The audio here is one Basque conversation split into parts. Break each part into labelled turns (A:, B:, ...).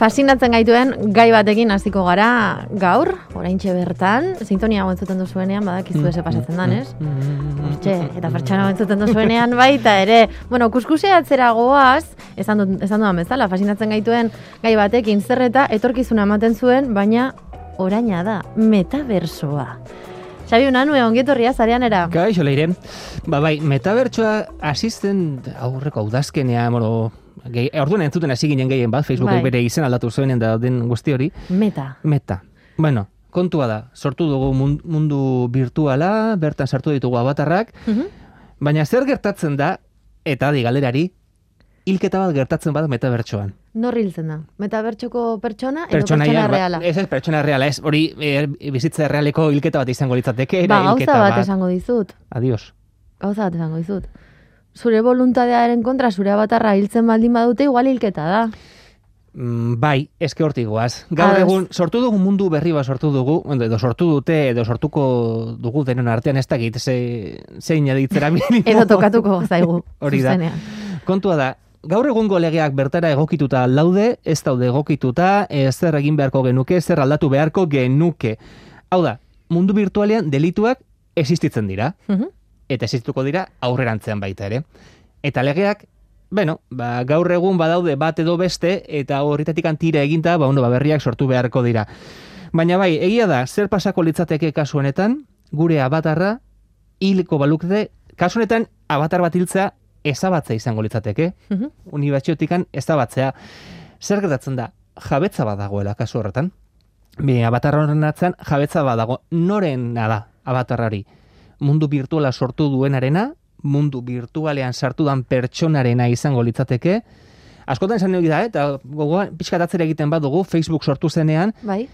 A: Fasinatzen gaituen gai batekin hasiko gara gaur, oraintxe bertan, sintonia entzuten duzuenean, badakizu ese pasatzen dan, ez? Hortxe, eta pertsona entzuten duzuenean baita ere. Bueno, kuskusea atzera goaz, esan, du, esan dudan bezala, fasinatzen gaituen gai batekin zerreta, etorkizuna ematen zuen, baina oraina da, metaversoa. Xabi Unanue, ongietorria, zarean era.
B: Kaixo, leire. Ba, bai, metabertsoa asisten aurreko audazkenean, bueno, gehi, orduan entzuten hasi ginen gehien bat, Facebookek
A: Bai.
B: bere izen aldatu zuenen da den guzti hori.
A: Meta.
B: Meta. Bueno, kontua da, sortu dugu mun- mundu virtuala, bertan sartu ditugu avatarrak,
A: Mhm.
B: baina zer gertatzen da, eta adi galerari, hilketa bat gertatzen bada metabertsoan.
A: Nor hiltzen da? Metabertsoko pertsona edo
B: Pertsonaia,
A: pertsona
B: ba-
A: reala?
B: Ez ez, pertsona reala, ez, hori e, bizitza realeko hilketa bat izango litzateke,
A: Ba, gauza bat
B: bat.
A: esango dizut.
B: Adios.
A: Gauza bat esango dizut. Zure voluntadearen kontra, zure abatarra hiltzen baldin badute, igual hilketa da.
B: Mm, bai, eske hortik goaz. Gaur egun, sortu dugu mundu berri bat sortu dugu, edo sortu dute, edo sortuko dugu denon artean, ez dakit, ze, zein aditzera minimo.
A: Edo tokatuko zaigu.
B: Hori da.
A: zuzenean.
B: Kontua da, gaur egungo legeak bertara egokituta laude, ez daude egokituta, ez zer egin beharko genuke, zer aldatu beharko genuke. Hau da, mundu virtualean delituak existitzen dira,
A: Mhm.
B: Eta existituko dira aurrerantzean baita ere. Eta legeak, bueno, ba, gaur egun badaude bat edo beste, eta horretatik tira eginta, ba, ondo, ba, berriak sortu beharko dira. Baina bai, egia da, zer pasako litzateke kasu honetan, gure abatarra hilko balukte, kasu honetan abatar bat hiltzea ezabatzea izango litzateke,
A: Mhm.
B: unibertsiotikan ezabatzea. Zer gertatzen da, jabetza bat dagoela kasu horretan. Bi, abatar horren atzean jabetza bat dago. Norena da abatarrari? Mundu virtuala sortu duenarena, mundu virtualean sartu dan pertsonarena izango litzateke. Askotan esan dugu da, eh, eta gogoan pixkat atzera egiten badugu, Facebook sortu zenean,
A: Bai?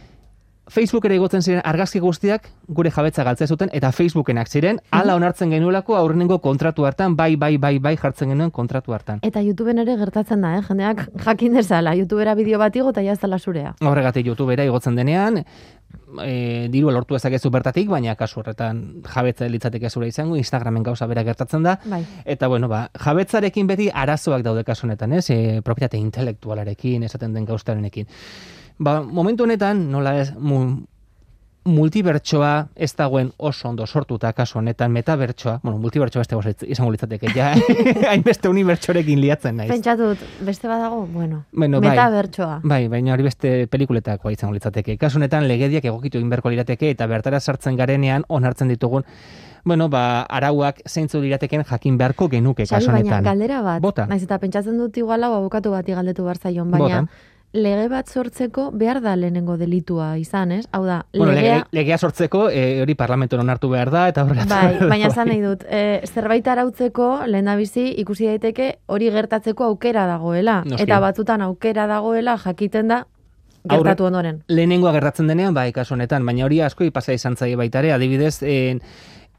B: Facebookera igotzen ziren argazki guztiak gure jabetza galtzea zuten eta Facebookenak ziren, hala onartzen genuelako aurrenengo kontratu hartan, bai, bai, bai, bai jartzen genuen kontratu hartan.
A: Eta YouTubeen ere gertatzen da, eh? Jendeak jakin dezala, YouTubera bideo bat igo eta jaztala zurea.
B: Horregatik YouTubera igotzen denean, e, diru lortu ezakezu bertatik, baina kasu horretan jabetza litzateke zure izango, Instagramen gauza bera gertatzen da,
A: Bai.
B: Eta bueno, ba, jabetzarekin beti arazoak daude kasu honetan, ez? E, propietate intelektualarekin, esaten den gaustarenekin. Ba, momentu honetan, nola ez, mu, multibertsoa ez dagoen oso ondo sortuta kasu honetan, metabertsoa, bueno, multibertsoa beste goz izango litzateke, ja, hainbeste unibertsorekin liatzen naiz.
A: Pentsatut, beste badago, bueno,
B: Bueno, bai.
A: metabertsoa.
B: Bai, baina hori beste pelikuletako izango litzateke. Kasu honetan legediak egokitu egin beharko lirateke eta bertara sartzen garenean onartzen ditugun bueno, ba, arauak zeintzu lirateken jakin beharko genuke kasu
A: baina
B: honetan.
A: galdera bat,
B: Bota.
A: naiz eta pentsatzen dut igual hau abokatu bati galdetu behar zaion, baina
B: Bota.
A: Lege bat sortzeko behar da lehenengo delitua izan, ez? Hau da,
B: Bueno,
A: legea,
B: lege, legea sortzeko, e, hori parlamenton onartu behar da, eta horrela.
A: Bai, baina esan nahi dut, e, zerbait arautzeko lehendabizi ikusi daiteke hori gertatzeko aukera dagoela.
B: Noski.
A: Eta batzutan aukera dagoela jakiten da gertatu ondoren.
B: Lehenengoa gertatzen denean, bai, kasu honetan, baina hori asko ipasa izan zaie baita ere, adibidez, en,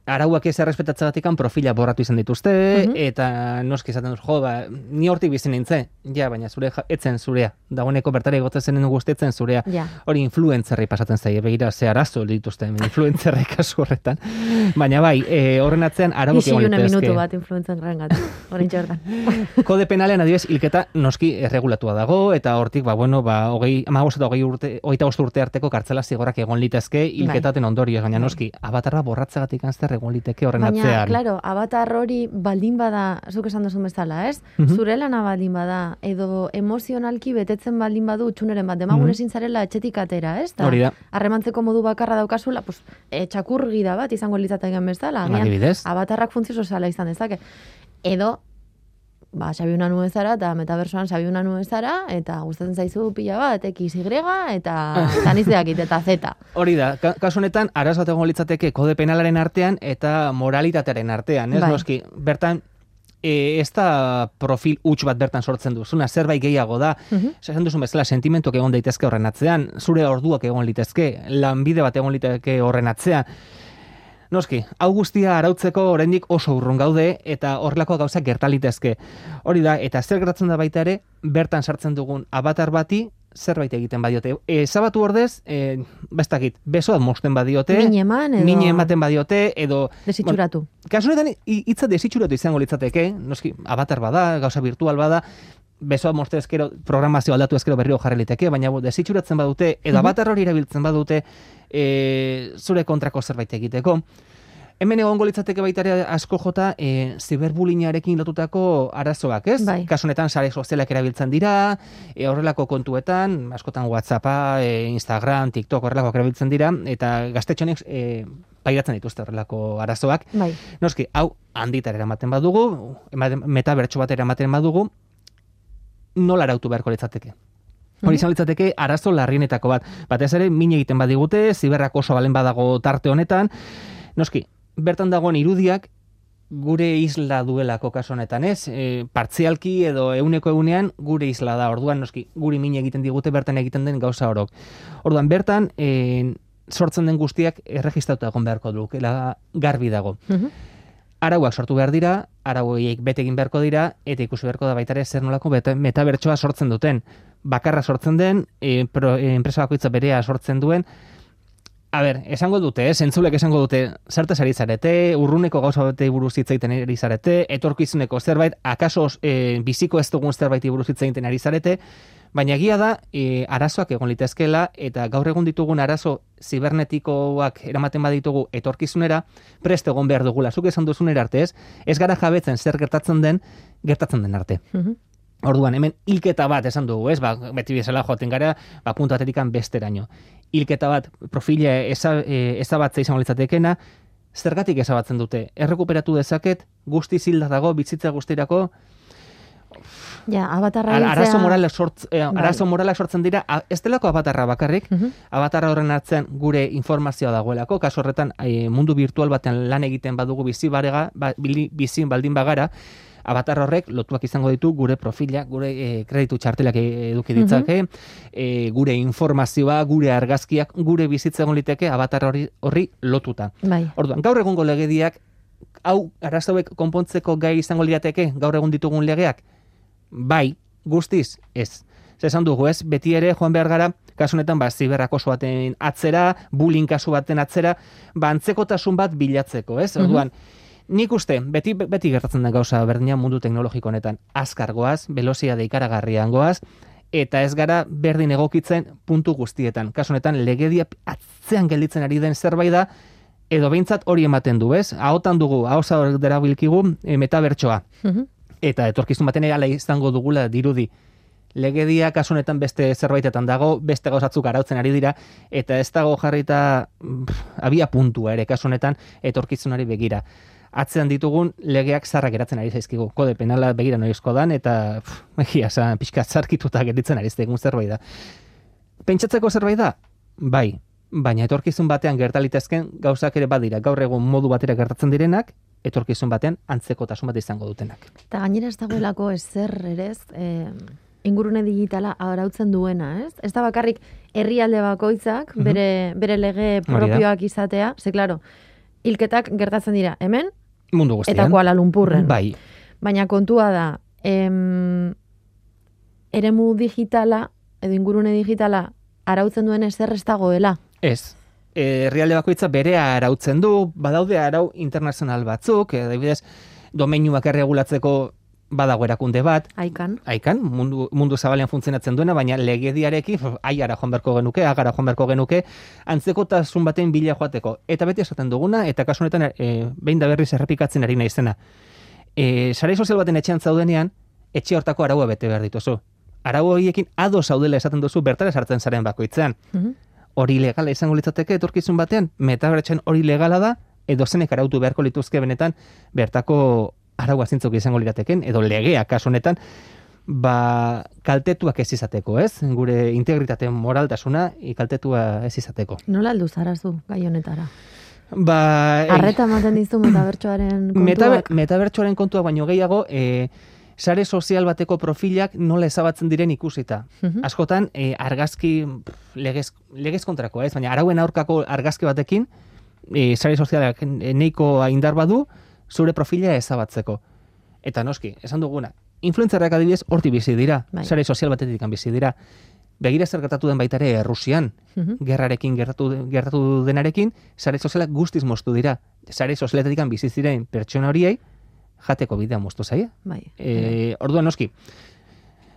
B: arauak ez errespetatzegatik profila borratu izan dituzte,
A: Mhm.
B: eta noski esaten dut, jo, ba, ni hortik bizi nintze, ja, baina zure ja- etzen zurea, dagoeneko bertara egotzen zen guztetzen zurea,
A: Ja.
B: hori influentzerrei pasatzen zaie, begira, ze arazo dituzte influentzerrei kasu horretan. Baina bai, e, horren atzean arauak egon litezke.
A: minutu bat gatu. Horin txortan.
B: Kode penalean adibidez hilketa noski erregulatua dago eta hortik ba bueno ba 20 15 eta 20 urte 25 urte arteko kartzela zigorrak egon litezke hilketaten ondorioz baina noski abatarra borratzegatik zer egon liteke horren
A: Baina,
B: atzean.
A: claro, avatar hori baldin bada, zuk esan duzun bezala, ez?
B: Mhm.
A: Zure lana baldin bada, edo emozionalki betetzen baldin badu txuneren bat, demagun
B: Mhm.
A: ezin zarela etxetik atera, ez?
B: Hori da.
A: Harremantzeko modu bakarra daukazula, pues, e, txakurgida bat izango litzateken bezala. agian
B: Adibidez.
A: Avatarrak funtzio soziala izan dezake. Edo, ba, Xabi Unanu ezara, eta metaversoan Xabi Unanu ezara, eta gustatzen zaizu pila bat, X, Y, eta tanizdeakit, eta Z.
B: Hori da, ka- kasu honetan arazo egon litzateke kode penalaren artean eta moralitatearen artean, ez
A: Bai.
B: noski. Bertan e, ez da profil huts bat bertan sortzen duzuna, zerbait gehiago da.
A: Mhm.
B: Esan duzun bezala, sentimentuak egon daitezke horren atzean, zure orduak egon litezke, lanbide bat egon litezke horren atzean. Noski, hau guztia arautzeko oraindik oso urrun gaude eta horrelako gauzak gerta litezke. Hori da, eta zer gertatzen da baita ere, bertan sartzen dugun avatar bati zerbait egiten badiote. E, zabatu ordez, e, bestakit, besoat mosten badiote,
A: Min eman, edo
B: min ematen badiote, edo...
A: desitxuratu.
B: Kasu honetan hi- hitza desitxuratu izango litzateke, noski, avatar bada, gauza virtual bada, besoa mozte ezkero, programazio aldatu ezkero berriro jarri liteke, baina desitxuratzen badute, edo abatar hori erabiltzen badute, e, zure kontrako zerbait egiteko. Hemen egongo litzateke baita ere asko jota e, ziberbulinarekin lotutako arazoak, ez?
A: Bai.
B: Kasu honetan sare sozialak erabiltzen dira, e, horrelako kontuetan, askotan WhatsAppa, e, Instagram, TikTok horrelako erabiltzen dira eta gaztetxonek e, pairatzen dituzte horrelako arazoak.
A: Bai.
B: Noski, hau handitar eramaten badugu, ematen- metabertso bat eramaten badugu, nola arautu beharko litzateke? Hori izan litzateke arazo larrienetako bat. Batez ere, min egiten badigute, ziberrak oso balen badago tarte honetan. Noski, bertan dagoen irudiak gure isla duelako kasu honetan, ez? E, partzialki edo euneko egunean gure isla da. Orduan, noski, guri min egiten digute bertan egiten den gauza orok. Orduan, bertan, e, sortzen den guztiak erregistratuta egon beharko dukela garbi dago
A: Mhm.
B: Arauak sortu behar dira, arau horiek bete egin beharko dira, eta ikusi beharko da baita ere zer nolako metabertsoa sortzen duten. Bakarra sortzen den, e, pro, e, enpresa bakoitza berea sortzen duen, A ber, esango dute, eh, zentzulek esango dute, zertaz ari zarete, urruneko gauza batei buruz hitz egiten ari zarete, etorkizuneko zerbait, akaso e, biziko ez dugun zerbait buruz hitz egiten ari zarete, baina egia da, e, arazoak egon litezkela, eta gaur egun ditugun arazo zibernetikoak eramaten baditugu etorkizunera, prest egon behar dugula, zuk esan duzunera arte ez, ez gara jabetzen zer gertatzen den, gertatzen den arte.
A: Mhm.
B: Orduan, hemen hilketa bat esan dugu, ez? Ba, beti bezala joaten gara, ba, puntu atetikan besteraino. Hilketa bat, profila eza, e, ezabatza izango litzatekena, zergatik ezabatzen dute? Errekuperatu dezaket, guzti zilda dago, bitzitza guztirako,
A: Ja, abatarra
B: Ar- arazo moralak sortz, eh,
A: Bai.
B: arazo moralak sortzen dira, a- ez delako abatarra bakarrik,
A: Mhm.
B: abatarra horren hartzen gure informazioa dagoelako, kasu horretan eh, mundu virtual batean lan egiten badugu bizi barega, ba, bili- bizi baldin bagara, abatar horrek lotuak izango ditu gure profila, gure eh, kreditu txartelak eh, eduki ditzake, eh, gure informazioa, gure argazkiak, gure bizitza egon liteke abatar hori horri lotuta.
A: Bai.
B: Orduan, gaur egungo legediak hau arazoek konpontzeko gai izango lirateke gaur egun ditugun legeak? Bai, guztiz, ez. Zer esan dugu, ez? Beti ere joan behar gara, kasu honetan, ba, ziberrak oso baten atzera, bullying kasu baten atzera, ba, antzekotasun bat bilatzeko, ez?
A: Mhm.
B: Orduan, nik uste, beti, beti gertatzen den gauza berdina mundu teknologiko honetan, azkar goaz, velozia deikaragarrian goaz, eta ez gara berdin egokitzen puntu guztietan. Kasu honetan, legedia atzean gelditzen ari den zerbait da, edo behintzat hori ematen du, ez? Ahotan dugu, ahoza hor derabilkigu e, metabertsoa.
A: Mhm.
B: Eta etorkizun baten ere izango dugula dirudi. Legedia kasu honetan beste zerbaitetan dago, beste gauzatzuk arautzen ari dira, eta ez dago jarrita pff, abia puntua ere kasu honetan etorkizunari begira. Atzean ditugun legeak zarrak geratzen ari zaizkigu. Kode penala begira noizko dan, eta egia, za, pixka zarkituta gelditzen ari zegoen zerbait da. Pentsatzeko zerbait da? Bai, baina etorkizun batean gertalitezken gauzak ere badira. Gaur egun modu batera gertatzen direnak, etorkizun batean antzekotasun bat izango dutenak.
A: Eta gainera ez dagoelako ezer ere ez, eh, ingurune digitala arautzen duena, ez? Ez da bakarrik herrialde bakoitzak
B: Mhm.
A: bere, bere lege propioak izatea, ze claro, hilketak gertatzen dira hemen
B: Mundu guztian.
A: eta Kuala Lumpurren.
B: Bai,
A: Baina kontua da, em, eremu digitala edo ingurune digitala arautzen duen ezer ez dagoela.
B: ez. E, Herrialde bakoitza berea arautzen du, badaude arau internazional batzuk, e, adibidez, domeinuak erregulatzeko badago erakunde bat,
A: Aikan.
B: aikan, mundu, mundu zabalean funtzionatzen duena, baina legediarekin, aiara joan beharko genuke, agara joan beharko genuke, antzekotasun baten bila joateko. Eta beti esaten duguna, eta kasu honetan, e, behin da berriz errepikatzen ari naizena. E, sare sozial baten etxean zaudenean, etxe hortako araua bete behar dituzu. Arau horiekin ado zaudela esaten duzu bertara sartzen zaren bakoitzean.
A: Mhm.
B: Hori legala izango litzateke etorkizun batean, metabertsen hori legala da, edo zenek arautu beharko lituzke benetan, bertako arau zintzuk izango lirateken, edo legea kasu honetan, ba, kaltetuak ez izateko, ez? Gure integritate moraltasuna kaltetua ez izateko.
A: Nola aldu zarazu gai honetara?
B: Ba, eh,
A: Arreta ematen dizu metabertsoaren
B: metaber,
A: kontuak.
B: metabertsoaren kontua baino gehiago, e, sare sozial bateko profilak nola ezabatzen diren ikusita.
A: Mhm.
B: Askotan, e, argazki legez, legez kontrakoa ez, baina arauen aurkako argazki batekin, e, sare sozialak neiko indar badu, zure profila ezabatzeko. Eta noski, esan duguna, influencerrak adibidez horti bizi dira,
A: Bai.
B: sare sozial batetik bizi dira. Begira zer gertatu den baita ere Errusian,
A: Mhm.
B: gerrarekin gertatu, gertatu denarekin, sare sozialak guztiz moztu dira. Sare sozialetik bizi ziren pertsona horiei, jateko bidea moztu zaie.
A: Bai.
B: E, orduan noski,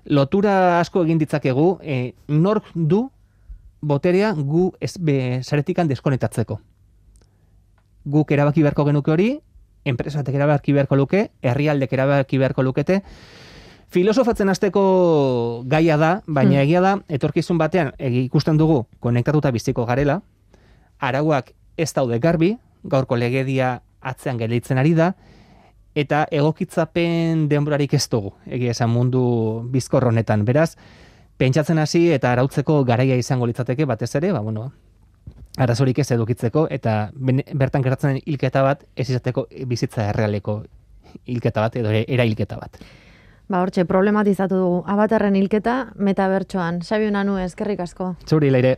B: lotura asko egin ditzakegu, e, nork du boterea gu ez, be, saretikan deskonetatzeko. Guk erabaki beharko genuke hori, enpresatek erabaki beharko luke, herrialdek erabaki beharko lukete, Filosofatzen hasteko gaia da, baina hmm. egia da, etorkizun batean, egi ikusten dugu, konektatuta biziko garela, arauak ez daude garbi, gaurko legedia atzean gelditzen ari da, eta egokitzapen denborarik ez dugu, egia esan mundu bizkor honetan. Beraz, pentsatzen hasi eta arautzeko garaia izango litzateke batez ere, ba, bueno, arazorik ez edukitzeko, eta bertan gertatzen hilketa bat, ez izateko bizitza errealeko hilketa bat, edo era hilketa bat.
A: Ba, hortxe, problematizatu dugu. Abatarren hilketa, metabertsoan. Sabi unanu, eskerrik asko.
B: Zuri, leire.